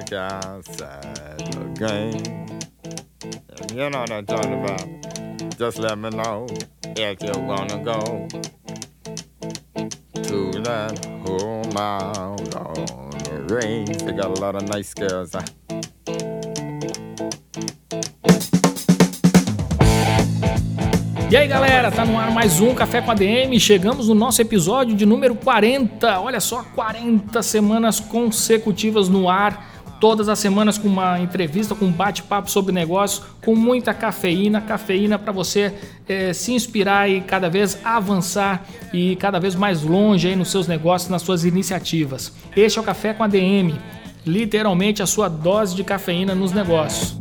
shack outside. And you know what I'm talking about. Just let me know if go to that home out on the range. They got a lot of nice girls. E aí galera, tá no ar mais um Café com a DM. Chegamos no nosso episódio de número 40. Olha só, 40 semanas consecutivas no ar. Todas as semanas com uma entrevista, com um bate-papo sobre negócio, com muita cafeína, cafeína para você é, se inspirar e cada vez avançar e cada vez mais longe aí nos seus negócios, nas suas iniciativas. Este é o Café com a DM, literalmente a sua dose de cafeína nos negócios.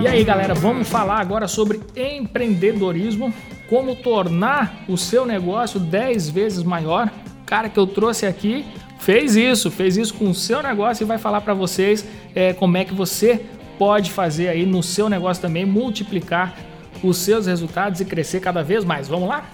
E aí, galera, vamos falar agora sobre empreendedorismo, como tornar o seu negócio 10 vezes maior. O cara que eu trouxe aqui fez isso, fez isso com o seu negócio e vai falar para vocês é, como é que você pode fazer aí no seu negócio também, multiplicar os seus resultados e crescer cada vez mais. Vamos lá?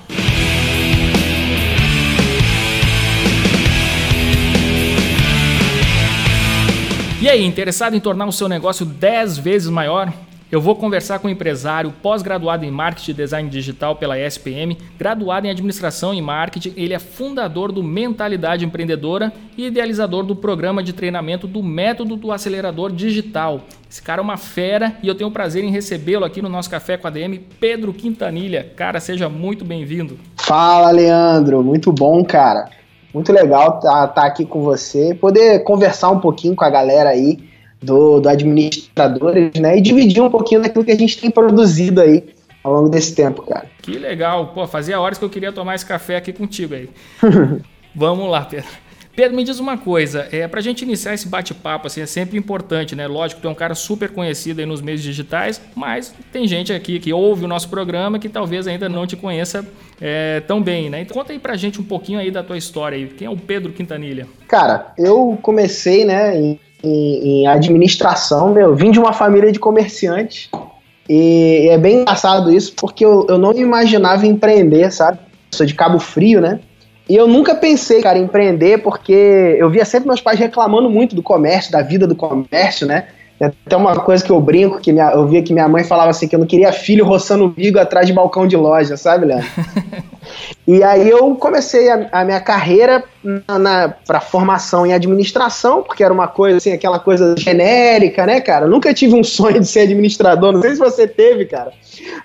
E aí, interessado em tornar o seu negócio 10 vezes maior? Eu vou conversar com um empresário pós-graduado em Marketing e Design Digital pela ESPM, graduado em Administração e Marketing, ele é fundador do Mentalidade Empreendedora e idealizador do programa de treinamento do Método do Acelerador Digital. Esse cara é uma fera e eu tenho o prazer em recebê-lo aqui no nosso Café com a DM, Pedro Quintanilha. Cara, seja muito bem-vindo. Fala, Leandro. Muito bom, cara. Muito legal estar tá, tá aqui com você, poder conversar um pouquinho com a galera aí do, do administradores, né? E dividir um pouquinho daquilo que a gente tem produzido aí ao longo desse tempo, cara. Que legal. Pô, fazia horas que eu queria tomar esse café aqui contigo aí. Vamos lá, Pedro. Pedro, me diz uma coisa, é, para a gente iniciar esse bate-papo, assim, é sempre importante, né? Lógico, tu é um cara super conhecido aí nos meios digitais, mas tem gente aqui que ouve o nosso programa que talvez ainda não te conheça é, tão bem, né? Então conta aí pra gente um pouquinho aí da tua história aí. Quem é o Pedro Quintanilha? Cara, eu comecei, né, em, em, em administração, meu, vim de uma família de comerciantes e é bem engraçado isso, porque eu, eu não imaginava empreender, sabe? Sou de Cabo Frio, né? E eu nunca pensei, cara, em empreender, porque eu via sempre meus pais reclamando muito do comércio, da vida do comércio, né? Até uma coisa que eu brinco, que minha, eu via que minha mãe falava assim, que eu não queria filho roçando bigo atrás de balcão de loja, sabe, Leandro? e aí eu comecei a, a minha carreira na, na para formação em administração, porque era uma coisa assim, aquela coisa genérica, né, cara? Eu nunca tive um sonho de ser administrador, não sei se você teve, cara.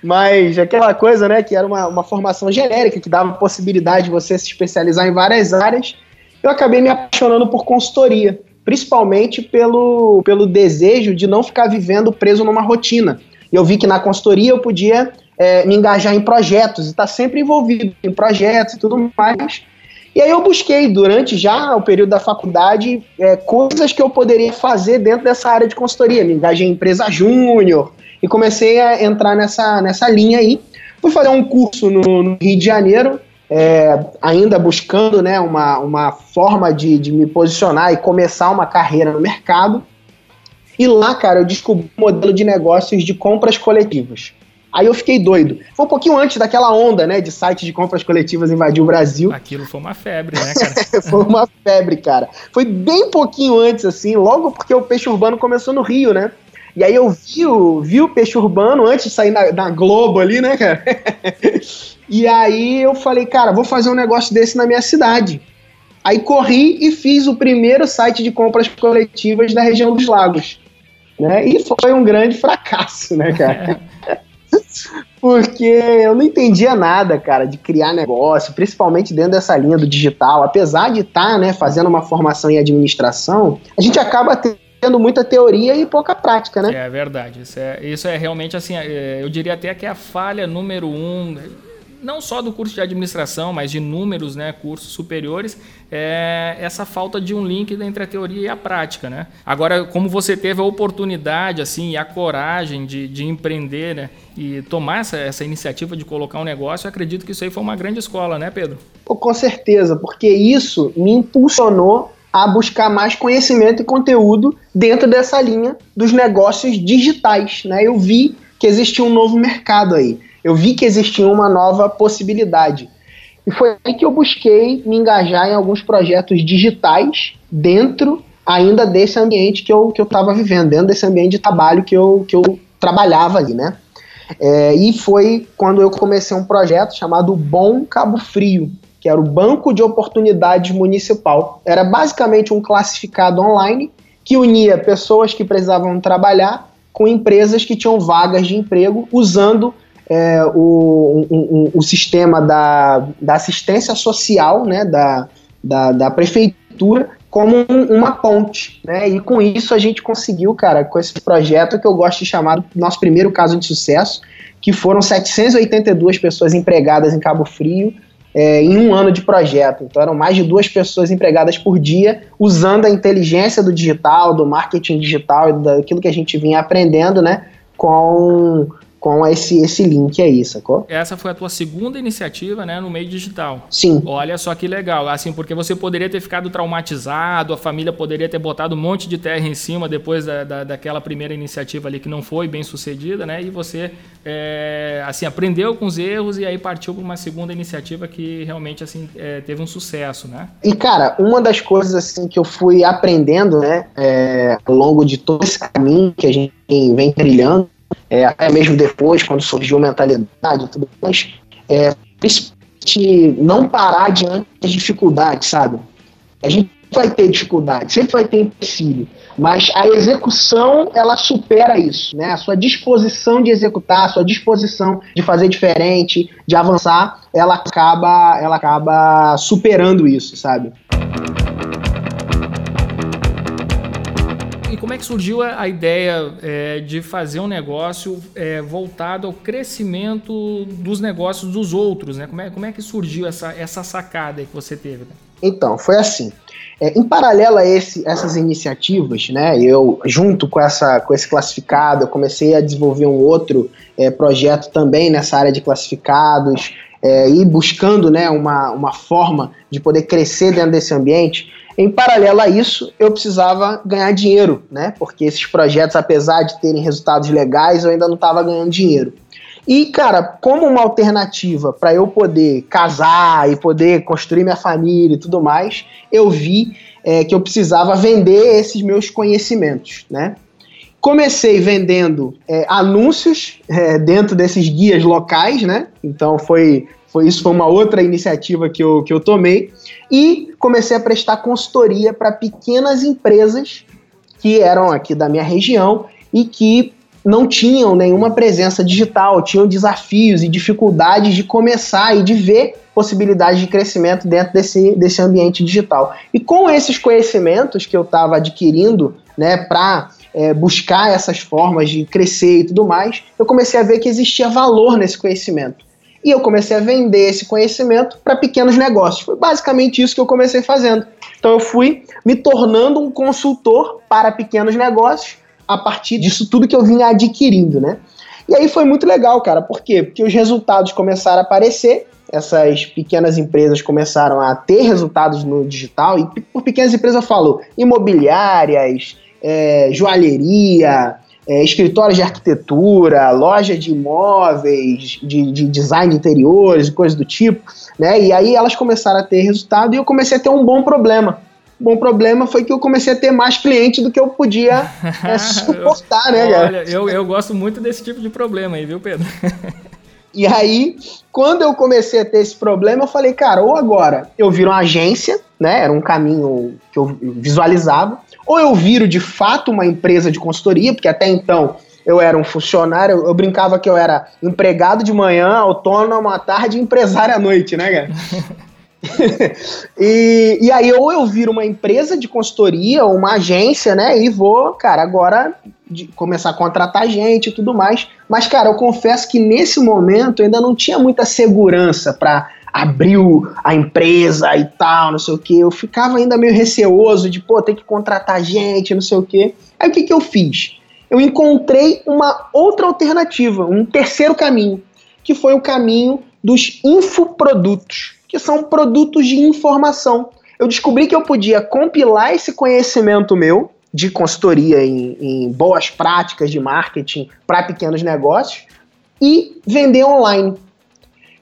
Mas aquela coisa, né, que era uma, uma formação genérica, que dava possibilidade de você se especializar em várias áreas, eu acabei me apaixonando por consultoria, principalmente pelo, pelo desejo de não ficar vivendo preso numa rotina. E eu vi que na consultoria eu podia é, me engajar em projetos e estar tá sempre envolvido em projetos e tudo mais. E aí eu busquei, durante já o período da faculdade, é, coisas que eu poderia fazer dentro dessa área de consultoria. Me engajei em empresa júnior, e comecei a entrar nessa, nessa linha aí. Fui fazer um curso no, no Rio de Janeiro, é, ainda buscando né, uma, uma forma de, de me posicionar e começar uma carreira no mercado. E lá, cara, eu descobri um modelo de negócios de compras coletivas. Aí eu fiquei doido. Foi um pouquinho antes daquela onda, né, de sites de compras coletivas invadir o Brasil. Aquilo foi uma febre, né, cara? foi uma febre, cara. Foi bem pouquinho antes, assim, logo porque o peixe urbano começou no Rio, né? E aí eu vi o, vi o peixe urbano antes de sair na, na Globo ali, né, cara? e aí eu falei, cara, vou fazer um negócio desse na minha cidade. Aí corri e fiz o primeiro site de compras coletivas da região dos lagos. Né? E foi um grande fracasso, né, cara? Porque eu não entendia nada, cara, de criar negócio, principalmente dentro dessa linha do digital. Apesar de estar tá, né, fazendo uma formação em administração, a gente acaba tendo tendo muita teoria e pouca prática, né? É verdade. Isso é, isso é realmente assim, é, eu diria até que é a falha número um não só do curso de administração, mas de inúmeros né, cursos superiores, é essa falta de um link entre a teoria e a prática. Né? Agora, como você teve a oportunidade assim, e a coragem de, de empreender né, e tomar essa, essa iniciativa de colocar um negócio, eu acredito que isso aí foi uma grande escola, né, Pedro? Com certeza, porque isso me impulsionou a buscar mais conhecimento e conteúdo dentro dessa linha dos negócios digitais. Né? Eu vi que existia um novo mercado aí eu vi que existia uma nova possibilidade. E foi aí que eu busquei me engajar em alguns projetos digitais dentro ainda desse ambiente que eu que eu estava vivendo, dentro desse ambiente de trabalho que eu, que eu trabalhava ali, né? É, e foi quando eu comecei um projeto chamado Bom Cabo Frio, que era o Banco de Oportunidades Municipal. Era basicamente um classificado online que unia pessoas que precisavam trabalhar com empresas que tinham vagas de emprego usando é, o, um, o sistema da, da assistência social né, da, da, da prefeitura como um, uma ponte, né? E com isso a gente conseguiu, cara, com esse projeto que eu gosto de chamar nosso primeiro caso de sucesso, que foram 782 pessoas empregadas em Cabo Frio é, em um ano de projeto. Então eram mais de duas pessoas empregadas por dia, usando a inteligência do digital, do marketing digital e daquilo que a gente vinha aprendendo, né? Com com esse, esse link aí, sacou? Essa foi a tua segunda iniciativa, né, no meio digital. Sim. Olha só que legal, assim, porque você poderia ter ficado traumatizado, a família poderia ter botado um monte de terra em cima depois da, da daquela primeira iniciativa ali que não foi bem sucedida, né, e você, é, assim, aprendeu com os erros e aí partiu para uma segunda iniciativa que realmente, assim, é, teve um sucesso, né? E, cara, uma das coisas, assim, que eu fui aprendendo, né, é, ao longo de todo esse caminho que a gente vem trilhando, é, até mesmo depois, quando surgiu mentalidade e tudo mais, é, não parar diante das dificuldades, sabe? A gente vai ter dificuldade, sempre vai ter empecilho, mas a execução ela supera isso, né? A sua disposição de executar, a sua disposição de fazer diferente, de avançar, ela acaba, ela acaba superando isso, sabe? Como é que surgiu a ideia é, de fazer um negócio é, voltado ao crescimento dos negócios dos outros? Né? Como, é, como é que surgiu essa, essa sacada que você teve? Né? Então, foi assim. É, em paralelo a esse, essas iniciativas, né, eu, junto com, essa, com esse classificado, eu comecei a desenvolver um outro é, projeto também nessa área de classificados, é, e buscando né, uma, uma forma de poder crescer dentro desse ambiente. Em paralelo a isso, eu precisava ganhar dinheiro, né? Porque esses projetos, apesar de terem resultados legais, eu ainda não estava ganhando dinheiro. E, cara, como uma alternativa para eu poder casar e poder construir minha família e tudo mais, eu vi é, que eu precisava vender esses meus conhecimentos, né? Comecei vendendo é, anúncios é, dentro desses guias locais, né? Então foi foi, isso foi uma outra iniciativa que eu, que eu tomei. E comecei a prestar consultoria para pequenas empresas que eram aqui da minha região e que não tinham nenhuma presença digital, tinham desafios e dificuldades de começar e de ver possibilidades de crescimento dentro desse, desse ambiente digital. E com esses conhecimentos que eu estava adquirindo né, para é, buscar essas formas de crescer e tudo mais, eu comecei a ver que existia valor nesse conhecimento. E eu comecei a vender esse conhecimento para pequenos negócios. Foi basicamente isso que eu comecei fazendo. Então eu fui me tornando um consultor para pequenos negócios a partir disso tudo que eu vinha adquirindo, né? E aí foi muito legal, cara. Por quê? Porque os resultados começaram a aparecer, essas pequenas empresas começaram a ter resultados no digital, e por pequenas empresas eu falo imobiliárias, é, joalheria, é, escritórios de arquitetura, loja de imóveis, de, de design de interiores coisas do tipo, né? E aí elas começaram a ter resultado e eu comecei a ter um bom problema. O bom problema foi que eu comecei a ter mais clientes do que eu podia é, suportar, né, cara? Olha, eu, eu gosto muito desse tipo de problema aí, viu, Pedro? E aí, quando eu comecei a ter esse problema, eu falei, cara, ou agora eu viro uma agência, né? Era um caminho que eu visualizava, ou eu viro de fato uma empresa de consultoria, porque até então eu era um funcionário, eu, eu brincava que eu era empregado de manhã, autônomo à tarde e empresário à noite, né, cara? e, e aí, ou eu viro uma empresa de consultoria, ou uma agência, né? E vou, cara, agora de começar a contratar gente e tudo mais. Mas, cara, eu confesso que nesse momento eu ainda não tinha muita segurança para abrir a empresa e tal, não sei o que. Eu ficava ainda meio receoso de, pô, ter que contratar gente, não sei o que. Aí o que, que eu fiz? Eu encontrei uma outra alternativa, um terceiro caminho, que foi o caminho dos infoprodutos, que são produtos de informação. Eu descobri que eu podia compilar esse conhecimento meu de consultoria em, em boas práticas de marketing para pequenos negócios e vender online.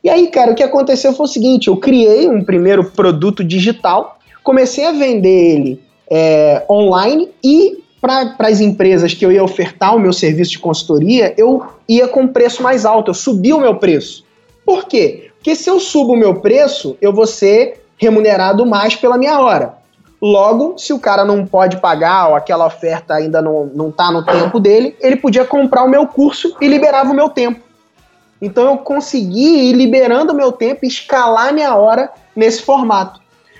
E aí, cara, o que aconteceu foi o seguinte: eu criei um primeiro produto digital, comecei a vender ele é, online e para as empresas que eu ia ofertar o meu serviço de consultoria, eu ia com preço mais alto, eu subi o meu preço. Por quê? Porque se eu subo o meu preço, eu vou ser remunerado mais pela minha hora. Logo, se o cara não pode pagar ou aquela oferta ainda não, não tá no tempo dele, ele podia comprar o meu curso e liberava o meu tempo. Então eu consegui ir liberando o meu tempo escalar minha hora nesse formato.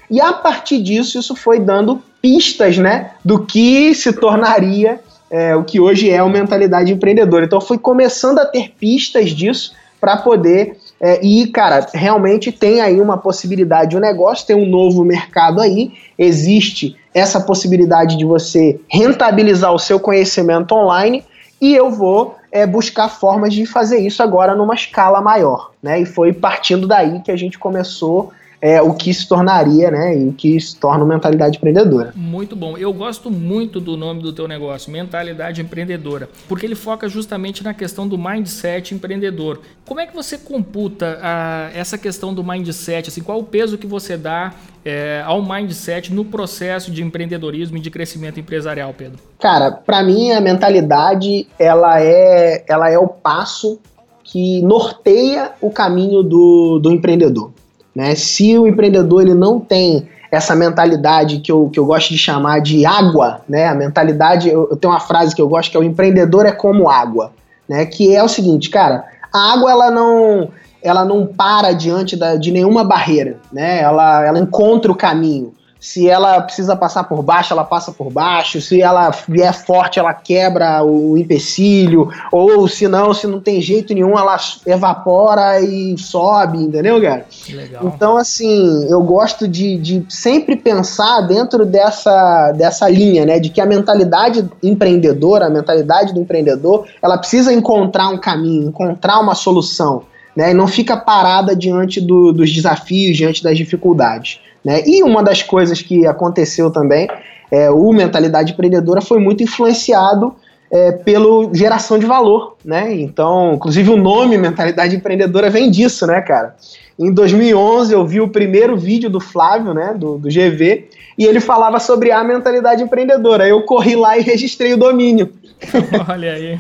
E a partir disso, isso foi dando pistas né, do que se tornaria é, o que hoje é o mentalidade empreendedora. Então eu fui começando a ter pistas disso para poder é, e, cara, realmente tem aí uma possibilidade de um negócio, tem um novo mercado aí, existe essa possibilidade de você rentabilizar o seu conhecimento online e eu vou é, buscar formas de fazer isso agora numa escala maior, né? E foi partindo daí que a gente começou é, o que se tornaria, né, e o que se torna mentalidade empreendedora. Muito bom. Eu gosto muito do nome do teu negócio, mentalidade empreendedora, porque ele foca justamente na questão do mindset empreendedor. Como é que você computa a, ah, essa questão do mindset? Assim, qual o peso que você dá é, ao mindset no processo de empreendedorismo e de crescimento empresarial, Pedro? Cara, para mim a mentalidade ela é, ela é o passo que norteia o caminho do, do empreendedor. Né? Se o empreendedor ele não tem essa mentalidade que eu, que eu gosto de chamar de água, né? A mentalidade, eu, eu tenho uma frase que eu gosto que é o empreendedor é como água, né? Que é o seguinte, cara, a água ela não ela não para diante da, de nenhuma barreira, né? Ela, ela encontra o caminho. Se ela precisa passar por baixo, ela passa por baixo. Se ela vier forte, ela quebra o empecilho. Ou se não, se não tem jeito nenhum, ela evapora e sobe, entendeu, cara? Legal. Então, assim, eu gosto de, de sempre pensar dentro dessa, dessa linha, né? De que a mentalidade empreendedora, a mentalidade do empreendedor, ela precisa encontrar um caminho, encontrar uma solução. Né, e não fica parada diante do, dos desafios, diante das dificuldades. Né? E uma das coisas que aconteceu também, é, o Mentalidade Empreendedora foi muito influenciado é, pelo geração de valor, né? Então, inclusive o nome Mentalidade Empreendedora vem disso, né, cara? Em 2011 eu vi o primeiro vídeo do Flávio, né, do, do GV, e ele falava sobre a mentalidade empreendedora. Eu corri lá e registrei o domínio. Olha aí.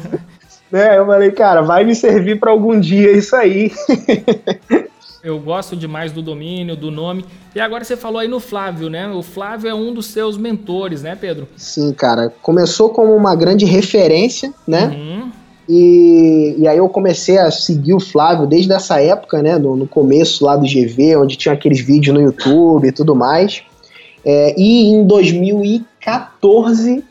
né, eu falei, cara, vai me servir para algum dia isso aí. Eu gosto demais do domínio, do nome. E agora você falou aí no Flávio, né? O Flávio é um dos seus mentores, né, Pedro? Sim, cara. Começou como uma grande referência, né? Uhum. E, e aí eu comecei a seguir o Flávio desde essa época, né? No, no começo lá do GV, onde tinha aqueles vídeos no YouTube e tudo mais. É, e em 2014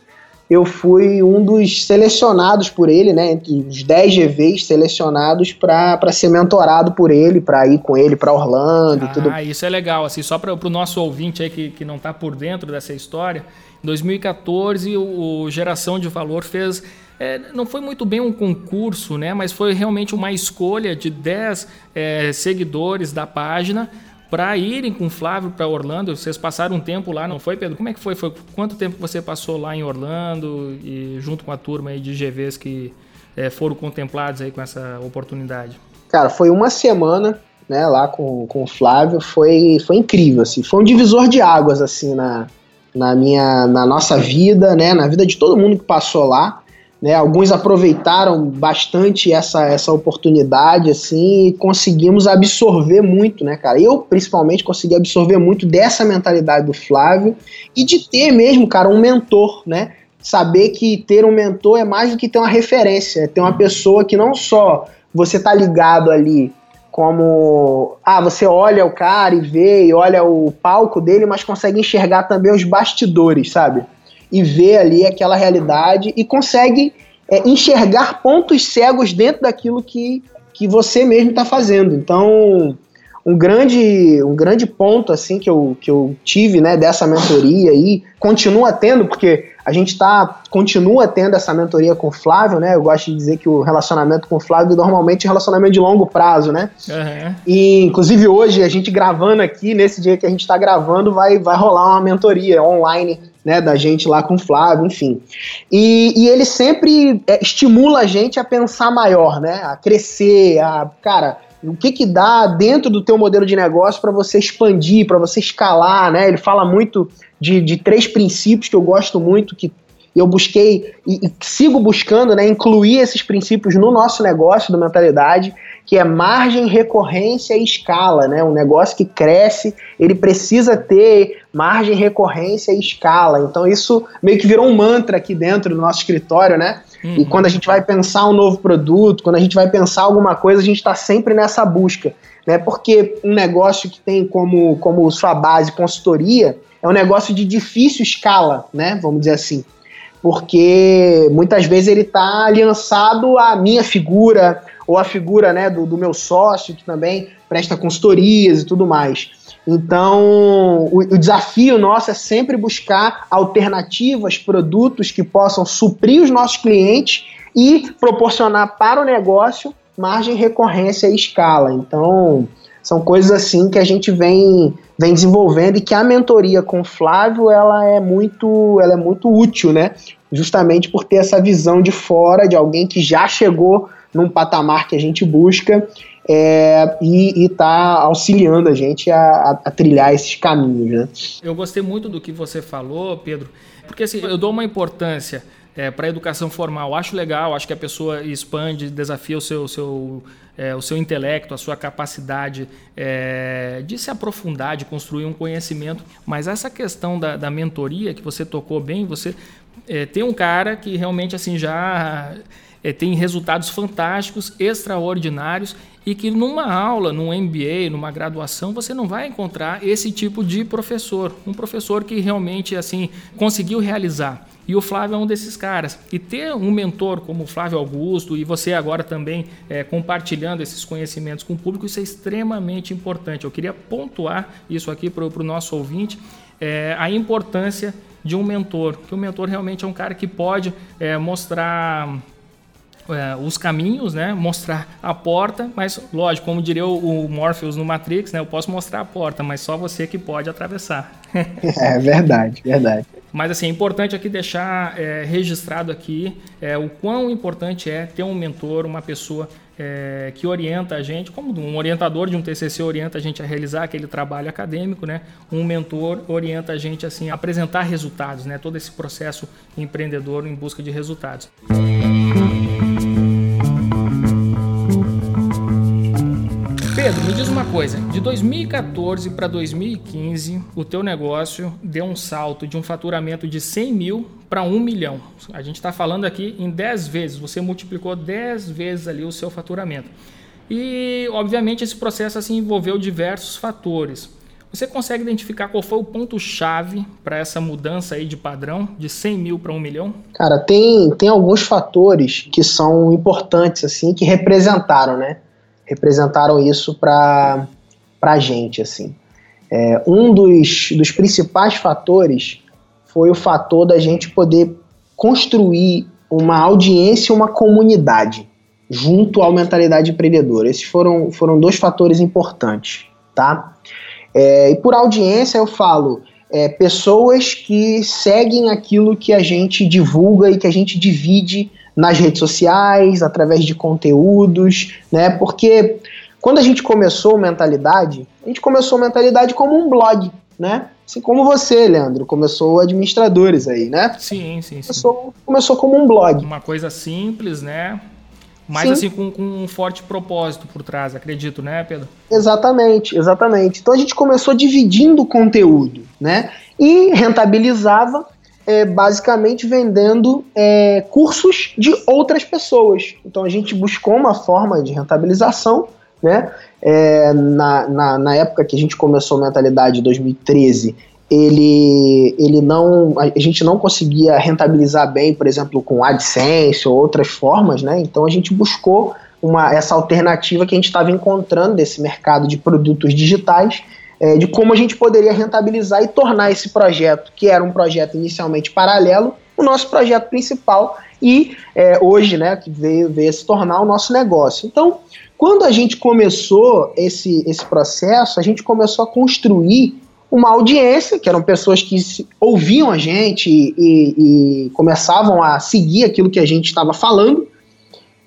eu fui um dos selecionados por ele, né, entre os 10 GVs selecionados para ser mentorado por ele, para ir com ele para Orlando ah, e tudo. Ah, isso é legal, assim, só para o nosso ouvinte aí que, que não está por dentro dessa história, em 2014 o, o Geração de Valor fez é, não foi muito bem um concurso, né? Mas foi realmente uma escolha de 10 é, seguidores da página para irem com o Flávio para Orlando. Vocês passaram um tempo lá, não foi, Pedro? Como é que foi? foi? Quanto tempo você passou lá em Orlando e junto com a turma aí de GVs que é, foram contemplados aí com essa oportunidade? Cara, foi uma semana, né, lá com, com o Flávio, foi, foi incrível, assim, foi um divisor de águas, assim, na, na minha, na nossa vida, né, na vida de todo mundo que passou lá, né, alguns aproveitaram bastante essa, essa oportunidade, assim, e conseguimos absorver muito, né, cara? Eu, principalmente, consegui absorver muito dessa mentalidade do Flávio e de ter mesmo, cara, um mentor, né? Saber que ter um mentor é mais do que ter uma referência, é ter uma pessoa que não só você tá ligado ali como ah, você olha o cara e vê e olha o palco dele, mas consegue enxergar também os bastidores, sabe? E ver ali aquela realidade e consegue é, enxergar pontos cegos dentro daquilo que, que você mesmo está fazendo. Então, um grande, um grande ponto assim que eu, que eu tive né, dessa mentoria aí, continua tendo, porque a gente tá, continua tendo essa mentoria com o Flávio, né? Eu gosto de dizer que o relacionamento com o Flávio normalmente é um relacionamento de longo prazo, né? Uhum. E inclusive hoje, a gente gravando aqui, nesse dia que a gente está gravando, vai, vai rolar uma mentoria online né, da gente lá com o Flávio, enfim. E, e ele sempre é, estimula a gente a pensar maior, né? A crescer, a. Cara o que que dá dentro do teu modelo de negócio para você expandir, para você escalar, né? Ele fala muito de, de três princípios que eu gosto muito, que eu busquei e, e, sigo buscando, né, incluir esses princípios no nosso negócio do mentalidade, que é margem, recorrência e escala, né? Um negócio que cresce, ele precisa ter margem, recorrência e escala. Então isso meio que virou um mantra aqui dentro do nosso escritório, né? Uhum. E quando a gente vai pensar um novo produto, quando a gente vai pensar alguma coisa, a gente está sempre nessa busca. Né? Porque um negócio que tem como, como sua base consultoria é um negócio de difícil escala, né? Vamos dizer assim. Porque muitas vezes ele está aliançado à minha figura, ou à figura né, do, do meu sócio, que também presta consultorias e tudo mais. Então, o, o, desafio nosso é sempre buscar alternativas, produtos que possam suprir os nossos clientes e proporcionar para o negócio margem, recorrência e escala. Então, são coisas assim que a gente vem, vem desenvolvendo e que a mentoria com o Flávio ela é muito, ela é muito útil, né? Justamente por ter essa visão de fora de alguém que já chegou num patamar que a gente busca é, e está auxiliando a gente a, a, a, trilhar esses caminhos. Né? Eu gostei muito do que você falou, Pedro, porque assim, eu dou uma importância é, para a educação formal. Acho legal, acho que a pessoa expande, desafia o seu, seu, é, o seu intelecto, a sua capacidade é, de se aprofundar, de construir um conhecimento. Mas essa questão da, da mentoria que você tocou bem, você é, tem um cara que realmente assim já é, tem resultados fantásticos, extraordinários e que numa aula, num MBA, numa graduação, você não vai encontrar esse tipo de professor, um professor que realmente assim conseguiu realizar. E o Flávio é um desses caras. E ter um mentor como o Flávio Augusto e você agora também é, compartilhando esses conhecimentos com o público, isso é extremamente importante. Eu queria pontuar isso aqui para o nosso ouvinte, é, a importância de um mentor, que o mentor realmente é um cara que pode é, mostrar é, os caminhos, né? Mostrar a porta, mas lógico, como diria o, Morpheus no Matrix, né? Eu posso mostrar a porta, mas só você que pode atravessar. é verdade, verdade. Mas assim, é importante aqui deixar é, registrado aqui é, o quão importante é ter um mentor, uma pessoa é, que orienta a gente, como um orientador de um TCC orienta a gente a realizar aquele trabalho acadêmico, né? Um mentor orienta a gente assim a apresentar resultados, né? Todo esse processo empreendedor em busca de resultados. Pedro, me diz uma coisa. De 2014 para 2015, o teu negócio deu um salto de um faturamento de 100 mil para 1 milhão. A gente está falando aqui em 10 vezes. Você multiplicou 10 vezes ali o seu faturamento. E, obviamente, esse processo assim envolveu diversos fatores. Você consegue identificar qual foi o ponto-chave para essa mudança aí de padrão de 100 mil para 1 milhão? Cara, tem, tem alguns fatores que são importantes, assim, que representaram, né? Representaram isso para a gente. Assim. É, um dos, dos principais fatores foi o fator da gente poder construir uma audiência, uma comunidade junto à mentalidade empreendedora. Esses foram, foram dois fatores importantes, tá? É, e por audiência eu falo é, pessoas que seguem aquilo que a gente divulga e que a gente divide nas redes sociais, através de conteúdos, né? Porque quando a gente começou Mentalidade, a gente começou Mentalidade como um blog, né? Assim como você, Leandro, começou administradores aí, né? Sim, sim, sim. Começou, começou como um blog. Uma coisa simples, né? Mas Sim. assim, com, com, um forte propósito por trás, acredito, né, Pedro? Exatamente, exatamente. Então a gente começou dividindo o conteúdo, né? E rentabilizava é, basicamente vendendo é, cursos de outras pessoas. Então a gente buscou uma forma de rentabilização né? É, na, na, na, época que a gente começou a mentalidade 2013, ele, ele não, a gente não conseguia rentabilizar bem, por exemplo, com AdSense ou outras formas, né? Então a gente buscou uma, essa alternativa que a gente estava encontrando desse mercado de produtos digitais, é, de como a gente poderia rentabilizar e tornar esse projeto, que era um projeto inicialmente paralelo, o nosso projeto principal e é, hoje, né, que veio, veio se tornar o nosso negócio. Então, quando a gente começou esse, esse processo, a gente começou a construir uma audiência, que eram pessoas que ouviam a gente e, e, e começavam a seguir aquilo que a gente estava falando,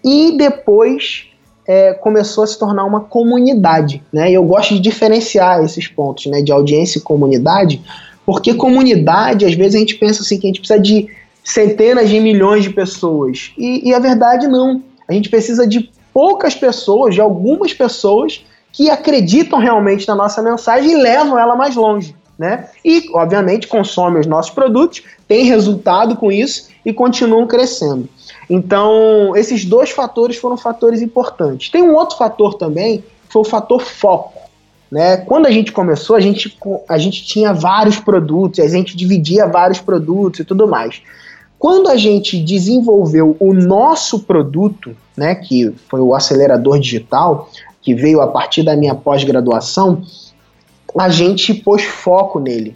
e depois é, começou a se tornar uma comunidade. Né? E eu gosto de diferenciar esses pontos né, de audiência e comunidade, porque comunidade, às vezes a gente pensa assim que a gente precisa de centenas de milhões de pessoas. E, e a verdade não. A gente precisa de poucas pessoas, de algumas pessoas que acreditam realmente na nossa mensagem e levam ela mais longe. Né? E, obviamente, consomem os nossos produtos, têm resultado com isso e continuam crescendo. Então, esses dois fatores foram fatores importantes. Tem um outro fator também, que foi o fator foco. Né? Quando a gente começou, a gente, a gente tinha vários produtos, a gente dividia vários produtos e tudo mais. Quando a gente desenvolveu o nosso produto, né, que foi o acelerador digital, que veio a partir da minha pós-graduação, a gente pôs foco nele.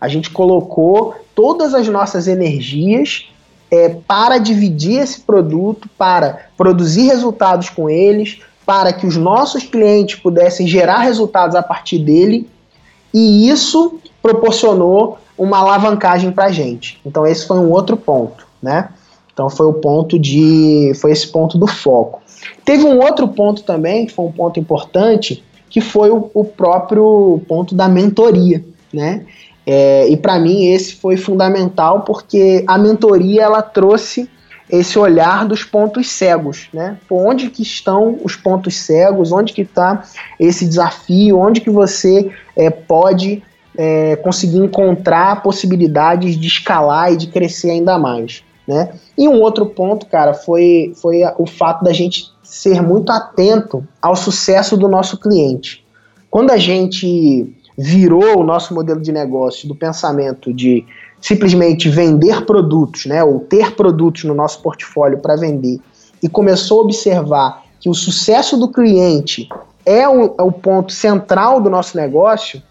A gente colocou todas as nossas energias é, para dividir esse produto, para produzir resultados com eles, para que os nossos clientes pudessem gerar resultados a partir dele, e isso proporcionou uma alavancagem para a gente. Então esse foi um outro ponto, né? Então foi o ponto de, foi esse ponto do foco. Teve um outro ponto também que foi um ponto importante, que foi o, o próprio ponto da mentoria, né? É, e para mim esse foi fundamental porque a mentoria ela trouxe esse olhar dos pontos cegos, né? Por onde que estão os pontos cegos, onde que está esse desafio, onde que você é, pode é, conseguir encontrar possibilidades de escalar e de crescer ainda mais, né? E um outro ponto, cara, foi, foi o fato da gente ser muito atento ao sucesso do nosso cliente. Quando a gente virou o nosso modelo de negócio do pensamento de simplesmente vender produtos, né, ou ter produtos no nosso portfólio para vender, e começou a observar que o sucesso do cliente é o, é o ponto central do nosso negócio,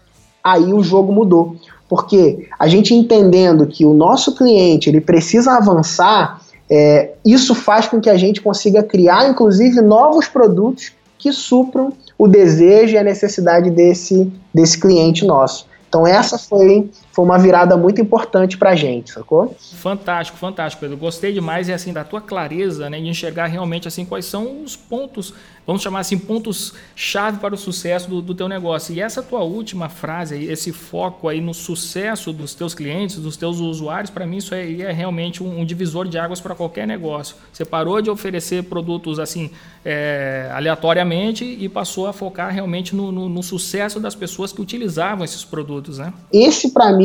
aí o jogo mudou. Porque a gente entendendo que o nosso cliente ele precisa avançar, é, isso faz com que a gente consiga criar, inclusive, novos produtos que supram o desejo e a necessidade desse, desse cliente nosso. Então essa foi, foi uma virada muito importante para a gente, sacou? Fantástico, fantástico, Pedro. Gostei demais e assim da tua clareza, né, de enxergar realmente assim quais são os pontos, vamos chamar assim pontos chave para o sucesso do, do teu negócio. E essa tua última frase, esse foco aí no sucesso dos teus clientes, dos teus usuários, para mim isso é, é realmente um, um, divisor de águas para qualquer negócio. Você parou de oferecer produtos assim é, aleatoriamente e passou a focar realmente no, no, no sucesso das pessoas que utilizavam esses produtos produtos, né? Esse para mim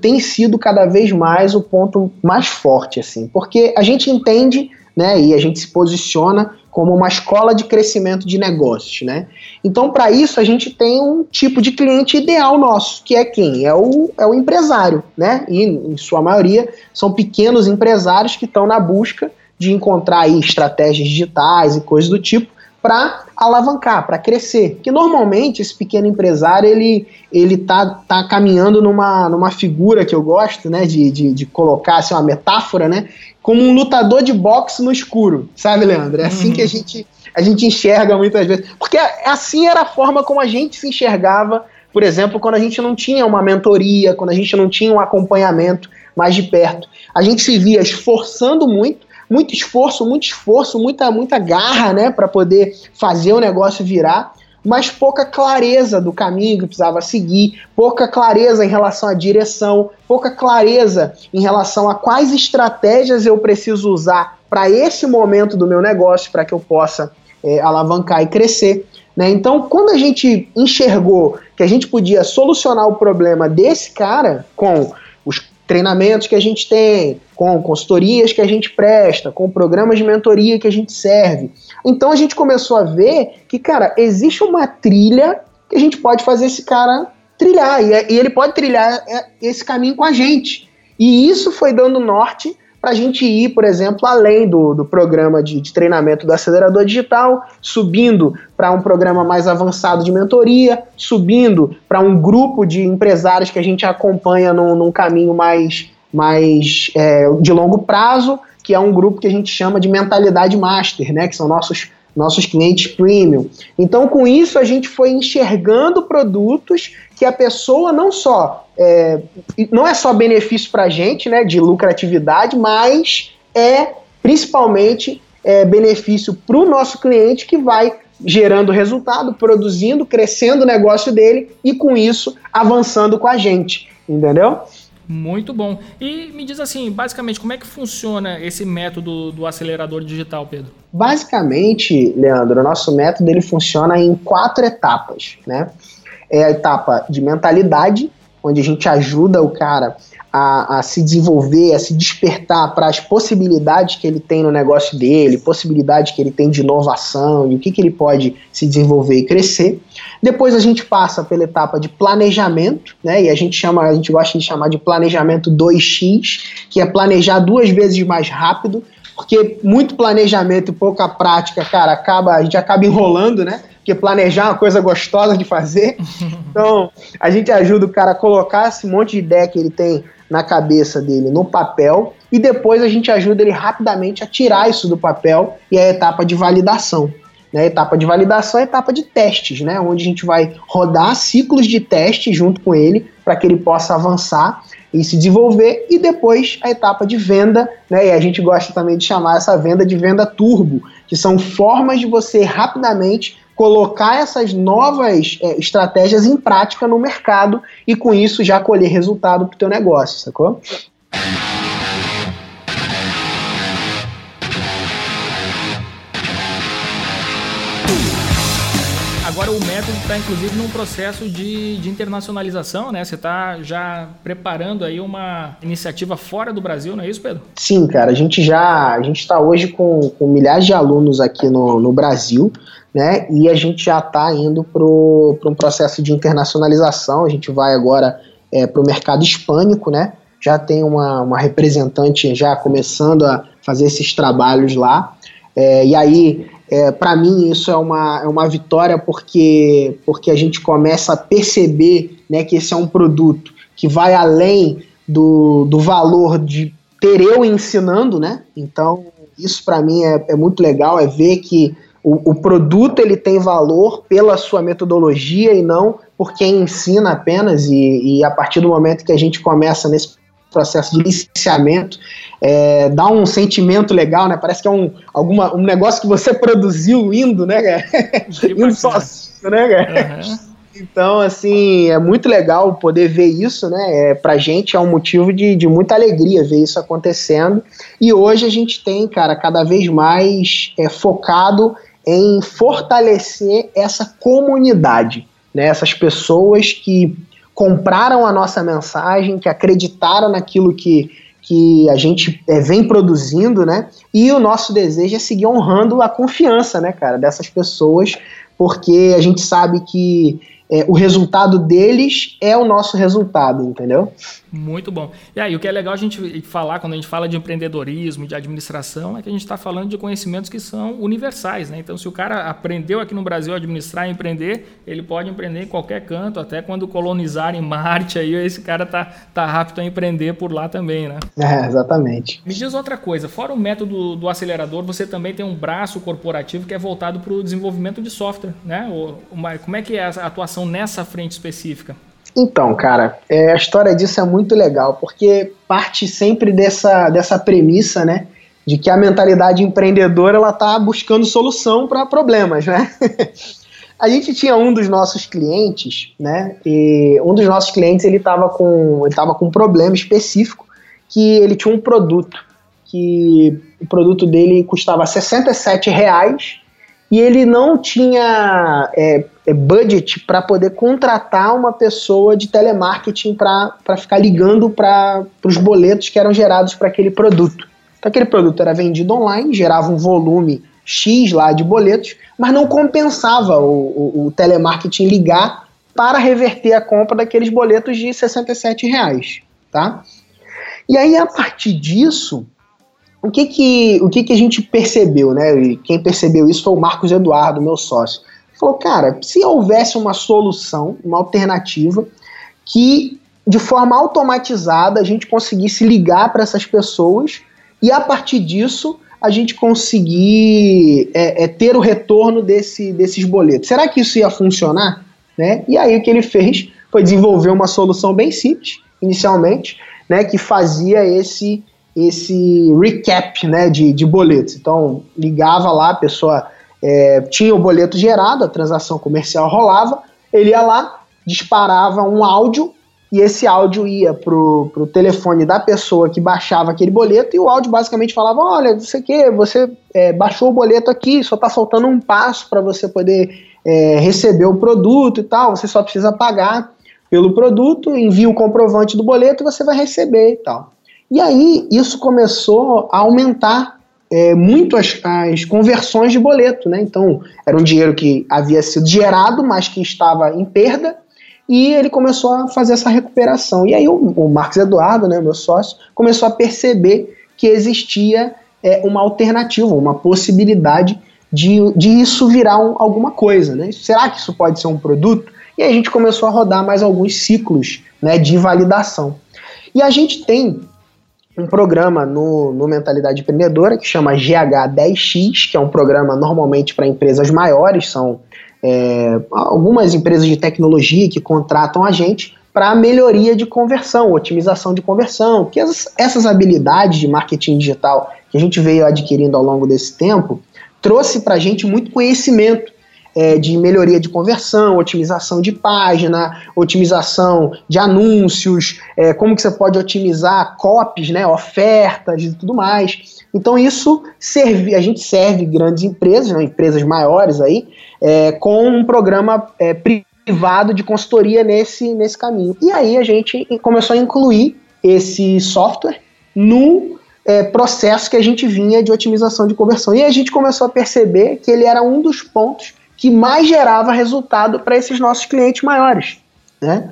tem sido cada vez mais o ponto mais forte assim, porque a gente entende, né, e a gente se posiciona como uma escola de crescimento de negócios, né? Então, para isso, a gente tem um tipo de cliente ideal nosso, que é quem? É o, é o empresário, né? E, em sua maioria, são pequenos empresários que estão na busca de encontrar aí estratégias digitais e coisas do tipo para alavancar, para crescer. Que normalmente esse pequeno empresário ele ele tá, tá caminhando numa, numa figura que eu gosto, né, de, de, de colocar assim, uma metáfora, né, como um lutador de boxe no escuro, sabe, Leandro? É assim uhum. que a gente a gente enxerga muitas vezes, porque assim era a forma como a gente se enxergava, por exemplo, quando a gente não tinha uma mentoria, quando a gente não tinha um acompanhamento mais de perto. A gente se via esforçando muito muito esforço, muito esforço, muita, muita garra, né, para poder fazer o negócio virar, mas pouca clareza do caminho que precisava seguir, pouca clareza em relação à direção, pouca clareza em relação a quais estratégias eu preciso usar para esse momento do meu negócio, para que eu possa é, alavancar e crescer. Né? Então, quando a gente enxergou que a gente podia solucionar o problema desse cara com os treinamentos que a gente tem, com consultorias que a gente presta, com programas de mentoria que a gente serve. Então a gente começou a ver que, cara, existe uma trilha que a gente pode fazer esse cara trilhar, e, é, ele pode trilhar é, esse caminho com a gente. E isso foi dando norte para a gente ir, por exemplo, além do, do programa de, de treinamento do acelerador digital, subindo para um programa mais avançado de mentoria, subindo para um grupo de empresários que a gente acompanha num, num caminho mais, mais é, de longo prazo, que é um grupo que a gente chama de mentalidade master, né? Que são nossos nossos clientes premium. Então, com isso, a gente foi enxergando produtos que a pessoa não só é, não é só benefício para a gente, né, de lucratividade, mas é principalmente é, benefício para o nosso cliente que vai gerando resultado, produzindo, crescendo o negócio dele e com isso avançando com a gente, entendeu? Muito bom. E me diz assim, basicamente, como é que funciona esse método do acelerador digital, Pedro? Basicamente, Leandro, o nosso método ele funciona em quatro etapas, né? É a etapa de mentalidade, onde a gente ajuda o cara a, a se desenvolver, a se despertar para as possibilidades que ele tem no negócio dele, possibilidades que ele tem de inovação e o que, que ele pode se desenvolver e crescer. Depois a gente passa pela etapa de planejamento, né? E a gente chama, a gente gosta de chamar de planejamento 2x, que é planejar duas vezes mais rápido, porque muito planejamento e pouca prática, cara, acaba, a gente acaba enrolando, né? Porque planejar é uma coisa gostosa de fazer. Então, a gente ajuda o cara a colocar esse monte de ideia que ele tem na cabeça dele no papel e depois a gente ajuda ele rapidamente a tirar isso do papel e é a etapa de validação. Né? A etapa de validação é a etapa de testes, né? onde a gente vai rodar ciclos de teste junto com ele para que ele possa avançar e se desenvolver, e depois a etapa de venda, né? E a gente gosta também de chamar essa venda de venda turbo, que são formas de você rapidamente colocar essas novas é, estratégias em prática no mercado e com isso já colher resultado para o teu negócio, sacou? Agora o método está inclusive num processo de, de internacionalização, né? Você está já preparando aí uma iniciativa fora do Brasil, não é isso, Pedro? Sim, cara. A gente já a gente está hoje com, com milhares de alunos aqui no, no Brasil né? E a gente já está indo para um processo de internacionalização. A gente vai agora é, para o mercado hispânico, né? Já tem uma, uma representante já começando a fazer esses trabalhos lá. É, e aí, é, para mim, isso é uma, é uma vitória porque, porque a gente começa a perceber né, que esse é um produto que vai além do, do valor de ter eu ensinando, né? Então, isso para mim é, é muito legal, é ver que o, o, produto ele tem valor pela sua metodologia e não por quem ensina apenas. E, e a partir do momento que a gente começa nesse processo de licenciamento, é, dá um sentimento legal, né? Parece que é um, alguma, um negócio que você produziu indo, né, cara? indo sozinho, né, cara? Uhum. Então, assim, é muito legal poder ver isso, né? É, pra gente é um motivo de, de muita alegria ver isso acontecendo. E hoje a gente tem, cara, cada vez mais é, focado em fortalecer essa comunidade, né? essas pessoas que compraram a nossa mensagem, que acreditaram naquilo que, que a gente é, vem produzindo, né? E o nosso desejo é seguir honrando a confiança, né, cara, dessas pessoas, porque a gente sabe que é, o resultado deles é o nosso resultado, entendeu? Muito bom. E aí, o que é legal a gente falar quando a gente fala de empreendedorismo, de administração, é que a gente está falando de conhecimentos que são universais, né? Então, se o cara aprendeu aqui no Brasil a administrar e empreender, ele pode empreender em qualquer canto, até quando colonizarem Marte, aí esse cara tá, tá rápido a empreender por lá também, né? É, exatamente. Me diz outra coisa, fora o método do acelerador, você também tem um braço corporativo que é voltado para o desenvolvimento de software, né? Como é que é a atuação nessa frente específica? Então, cara, é, a história disso é muito legal, porque parte sempre dessa, dessa premissa, né? De que a mentalidade empreendedora ela tá buscando solução para problemas, né? a gente tinha um dos nossos clientes, né? E um dos nossos clientes ele estava com ele tava com um problema específico que ele tinha um produto que o produto dele custava 67 reais e ele não tinha é, é budget para poder contratar uma pessoa de telemarketing para ficar ligando para os boletos que eram gerados para aquele produto. Então, aquele produto era vendido online, gerava um volume X lá de boletos, mas não compensava o, o, o telemarketing ligar para reverter a compra daqueles boletos de 67 reais, tá? E aí, a partir disso, o que que, o que que a gente percebeu, né? E quem percebeu isso foi o Marcos Eduardo, meu sócio. Falou, cara, se houvesse uma solução, uma alternativa, que de forma automatizada a gente conseguisse ligar para essas pessoas e a partir disso a gente conseguir é, é, ter o retorno desse, desses boletos. Será que isso ia funcionar? Né? E aí o que ele fez foi desenvolver uma solução bem simples, inicialmente, né, que fazia esse esse recap né, de, de boletos. Então, ligava lá, a pessoa é, tinha o boleto gerado, a transação comercial rolava, ele ia lá, disparava um áudio e esse áudio ia pro, pro telefone da pessoa que baixava aquele boleto e o áudio basicamente falava, olha, você que você é, baixou o boleto aqui, só está faltando um passo para você poder é, receber o produto e tal, você só precisa pagar pelo produto, envia o comprovante do boleto e você vai receber e tal. E aí isso começou a aumentar é, muito as, as, conversões de boleto, né? Então era um dinheiro que havia sido gerado, mas que estava em perda, e ele começou a fazer essa recuperação. E aí o, o Marcos Eduardo, né, meu sócio, começou a perceber que existia é, uma alternativa, uma possibilidade de, de isso virar um, alguma coisa, né? Será que isso pode ser um produto? E aí a gente começou a rodar mais alguns ciclos né, de validação. E a gente tem um programa no, no Mentalidade Empreendedora que chama GH10X, que é um programa normalmente para empresas maiores, são é, algumas empresas de tecnologia que contratam a gente para melhoria de conversão, otimização de conversão, que essas, essas habilidades de marketing digital que a gente veio adquirindo ao longo desse tempo trouxe para a gente muito conhecimento é, de melhoria de conversão, otimização de página, otimização de anúncios, é, como que você pode otimizar copies, né, ofertas e tudo mais. Então isso serve, a gente serve grandes empresas, né, empresas maiores aí, é, com um programa é, privado de consultoria nesse, nesse caminho. E aí a gente começou a incluir esse software no é, processo que a gente vinha de otimização de conversão. E a gente começou a perceber que ele era um dos pontos que mais gerava resultado para esses nossos clientes maiores. Né?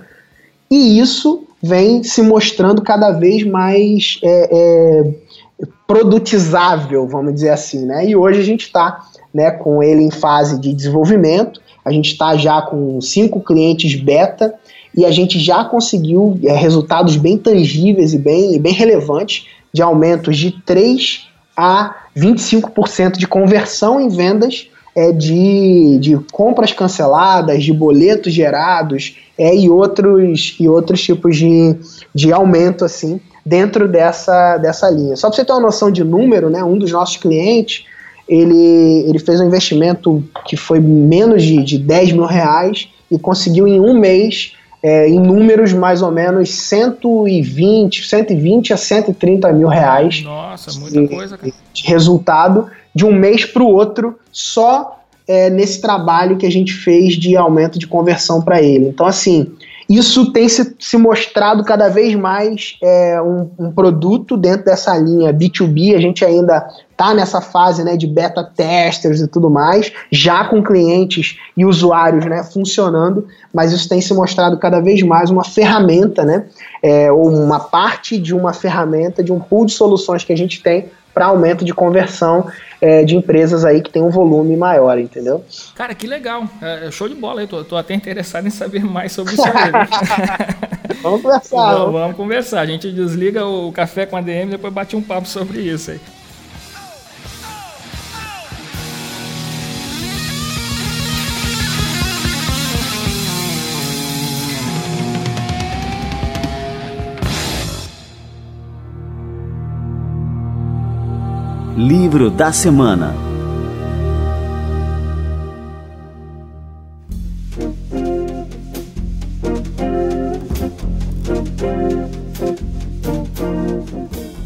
E isso vem se mostrando cada vez mais é, é, produtizável, vamos dizer assim. Né? E hoje a gente está né, com ele em fase de desenvolvimento, a gente está já com cinco clientes beta e a gente já conseguiu é, resultados bem tangíveis e bem, bem relevantes de aumentos de 3 a 25% de conversão em vendas é, de, de compras canceladas, de boletos gerados é, e, outros, e outros tipos de, de aumento assim dentro dessa, dessa linha. Só para você ter uma noção de número, né, um dos nossos clientes ele, ele fez um investimento que foi menos de, de 10 mil reais e conseguiu em um mês é, em números mais ou menos 120, 120 a 130 mil reais. Nossa, muita de, coisa, cara. De resultado de um mês para o outro só é, nesse trabalho que a gente fez de aumento de conversão para ele. Então, assim, isso tem se, se mostrado cada vez mais é, um, um, produto dentro dessa linha B2B. A gente ainda está nessa fase né, de beta testers e tudo mais, já com clientes e usuários né, funcionando, mas isso tem se mostrado cada vez mais uma ferramenta, né, é, ou uma parte de uma ferramenta, de um pool de soluções que a gente tem para aumento de conversão é, de empresas aí que tem um volume maior, entendeu? Cara, que legal. É, é show de bola aí. Tô, tô, até interessado em saber mais sobre isso vamos conversar. Vamos, vamos, conversar. A gente desliga o café com a DM e depois bate um papo sobre isso aí. Livro da Semana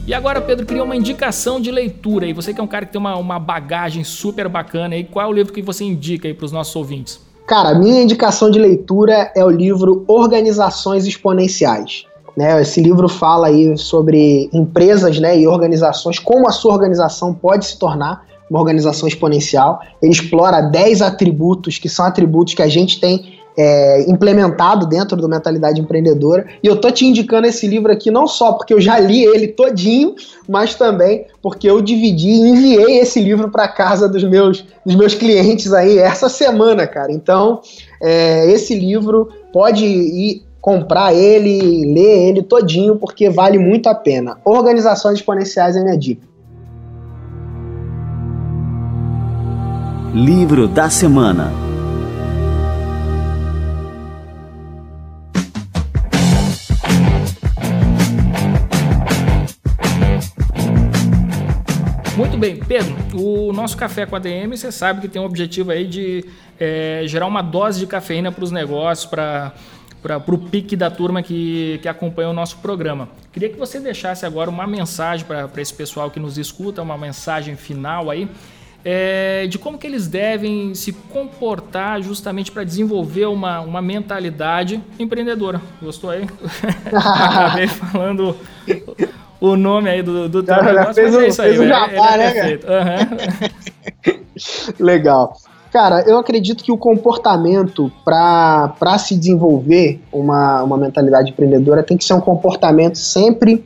E agora, Pedro, queria uma indicação de leitura. E você que é um cara que tem uma, uma bagagem super bacana aí, qual é o livro que você indica aí para os nossos ouvintes? Cara, minha indicação de leitura é o livro Organizações Exponenciais. Né, esse livro fala aí sobre empresas né, e organizações, como a sua organização pode se tornar uma organização exponencial. Ele explora 10 atributos que são atributos que a gente tem é, implementado dentro do Mentalidade Empreendedora. E eu tô te indicando esse livro aqui não só porque eu já li ele todinho, mas também porque eu dividi e enviei esse livro para casa dos meus, dos meus clientes aí essa semana, cara. Então, é, esse livro pode ir comprar ele, ler ele todinho, porque vale muito a pena. Organizações exponenciais é minha dica. Livro da semana. Muito bem, Pedro, o nosso café com a DM, você sabe que tem um objetivo aí de é, gerar uma dose de cafeína para os negócios, para para o pique da turma que, que acompanha o nosso programa. Queria que você deixasse agora uma mensagem para esse pessoal que nos escuta, uma mensagem final aí, é, de como que eles devem se comportar justamente para desenvolver uma, uma mentalidade empreendedora. Gostou aí? Acabei falando o nome aí do, do teu negócio, mas é isso aí, um jabá, é né, uhum. Legal. Cara, eu acredito que o comportamento para se desenvolver uma, uma mentalidade empreendedora tem que ser um comportamento sempre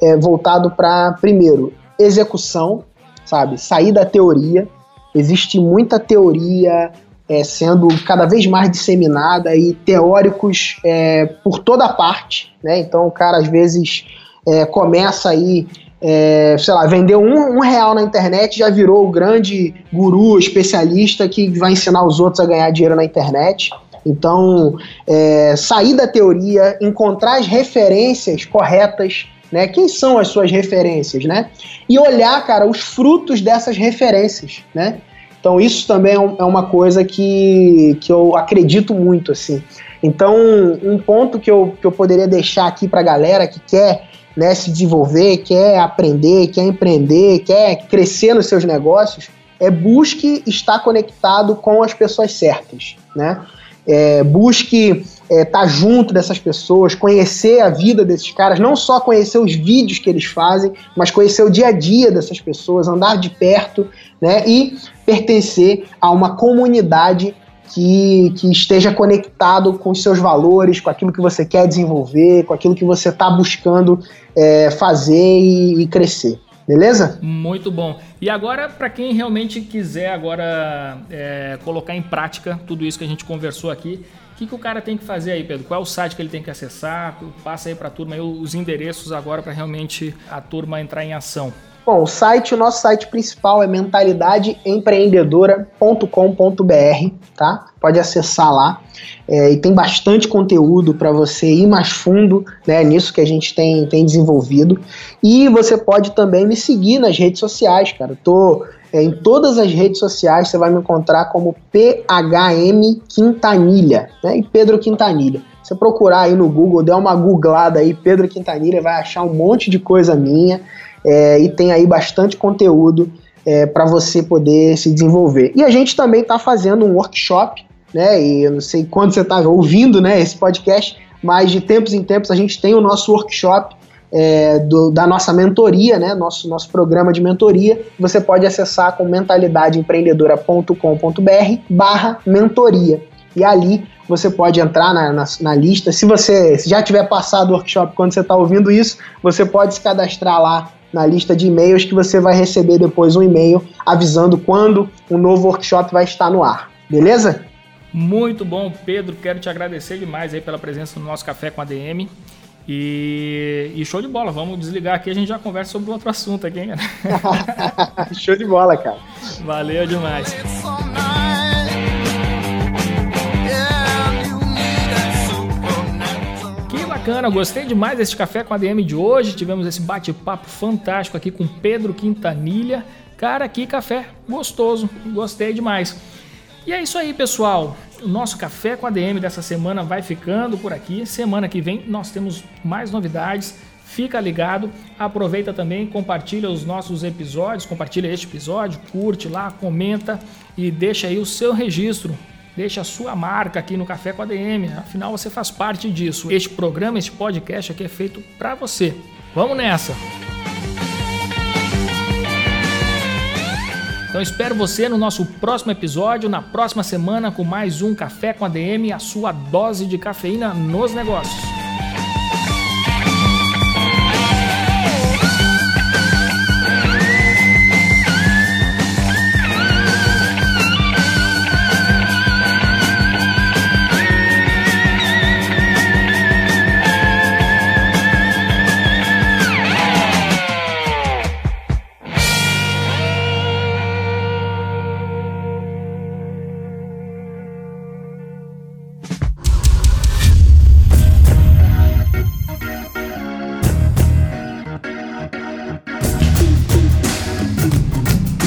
é, voltado para, primeiro, execução, sabe? Sair da teoria. Existe muita teoria é, sendo cada vez mais disseminada e teóricos é, por toda parte, né? Então o cara às vezes é, começa aí, é, sei lá, vendeu um, um, real na internet já virou o grande guru, especialista que vai ensinar os outros a ganhar dinheiro na internet. Então, é, sair da teoria, encontrar as referências corretas, né? Quem são as suas referências, né? E olhar, cara, os frutos dessas referências, né? Então, isso também é, é uma coisa que, que eu acredito muito, assim. Então, um ponto que eu, que eu poderia deixar aqui para a galera que quer né, se desenvolver, quer aprender, quer empreender, quer crescer nos seus negócios, é busque estar conectado com as pessoas certas, né? É, busque estar é, tá junto dessas pessoas, conhecer a vida desses caras, não só conhecer os vídeos que eles fazem, mas conhecer o dia a dia dessas pessoas, andar de perto, né? E pertencer a uma comunidade que, que esteja conectado com os seus valores, com aquilo que você quer desenvolver, com aquilo que você está buscando é, fazer e, e crescer. Beleza? Muito bom. E agora, para quem realmente quiser agora é, colocar em prática tudo isso que a gente conversou aqui, o que, que o cara tem que fazer aí, Pedro? Qual é o site que ele tem que acessar? Passa aí para a turma os endereços agora para realmente a turma entrar em ação. Bom, o site, o nosso site principal é mentalidadeempreendedora.com.br, tá? Pode acessar lá. É, e tem bastante conteúdo para você ir mais fundo né, nisso que a gente tem, tem desenvolvido. E você pode também me seguir nas redes sociais, cara. Eu tô é, em todas as redes sociais, você vai me encontrar como PHM Quintanilha, né? E Pedro Quintanilha. Você procurar aí no Google, der uma googlada aí, Pedro Quintanilha, vai achar um monte de coisa minha é, e tem aí bastante conteúdo é, para você poder se desenvolver. E a gente também está fazendo um workshop, né? E eu não sei quando você está ouvindo né, esse podcast, mas de tempos em tempos a gente tem o nosso workshop é, do, da nossa mentoria, né? Nosso, nosso programa de mentoria. Você pode acessar com mentalidadeempreendedora.com.br barra mentoria. E ali você pode entrar na, na, na, lista. Se você já tiver passado o workshop quando você está ouvindo isso, você pode se cadastrar lá na lista de e-mails que você vai receber depois um e-mail avisando quando o novo workshop vai estar no ar. Beleza? Muito bom, Pedro. Quero te agradecer demais aí pela presença no nosso café com a DM. E, e, show de bola, vamos desligar aqui, a gente já conversa sobre outro assunto aqui, hein? show de bola, cara. Valeu demais. Bacana, gostei demais desse café com a DM de hoje. Tivemos esse bate-papo fantástico aqui com Pedro Quintanilha. Cara, que café gostoso, gostei demais. E é isso aí, pessoal. O nosso café com a DM dessa semana vai ficando por aqui. Semana que vem nós temos mais novidades. Fica ligado, aproveita também, compartilha os nossos episódios, compartilha este episódio, curte lá, comenta e deixa aí o seu registro. Deixa a sua marca aqui no Café com a DM, afinal você faz parte disso. Este programa, este podcast aqui é feito para você. Vamos nessa! Então espero você no nosso próximo episódio, na próxima semana, com mais um Café com a DM, a sua dose de cafeína nos negócios.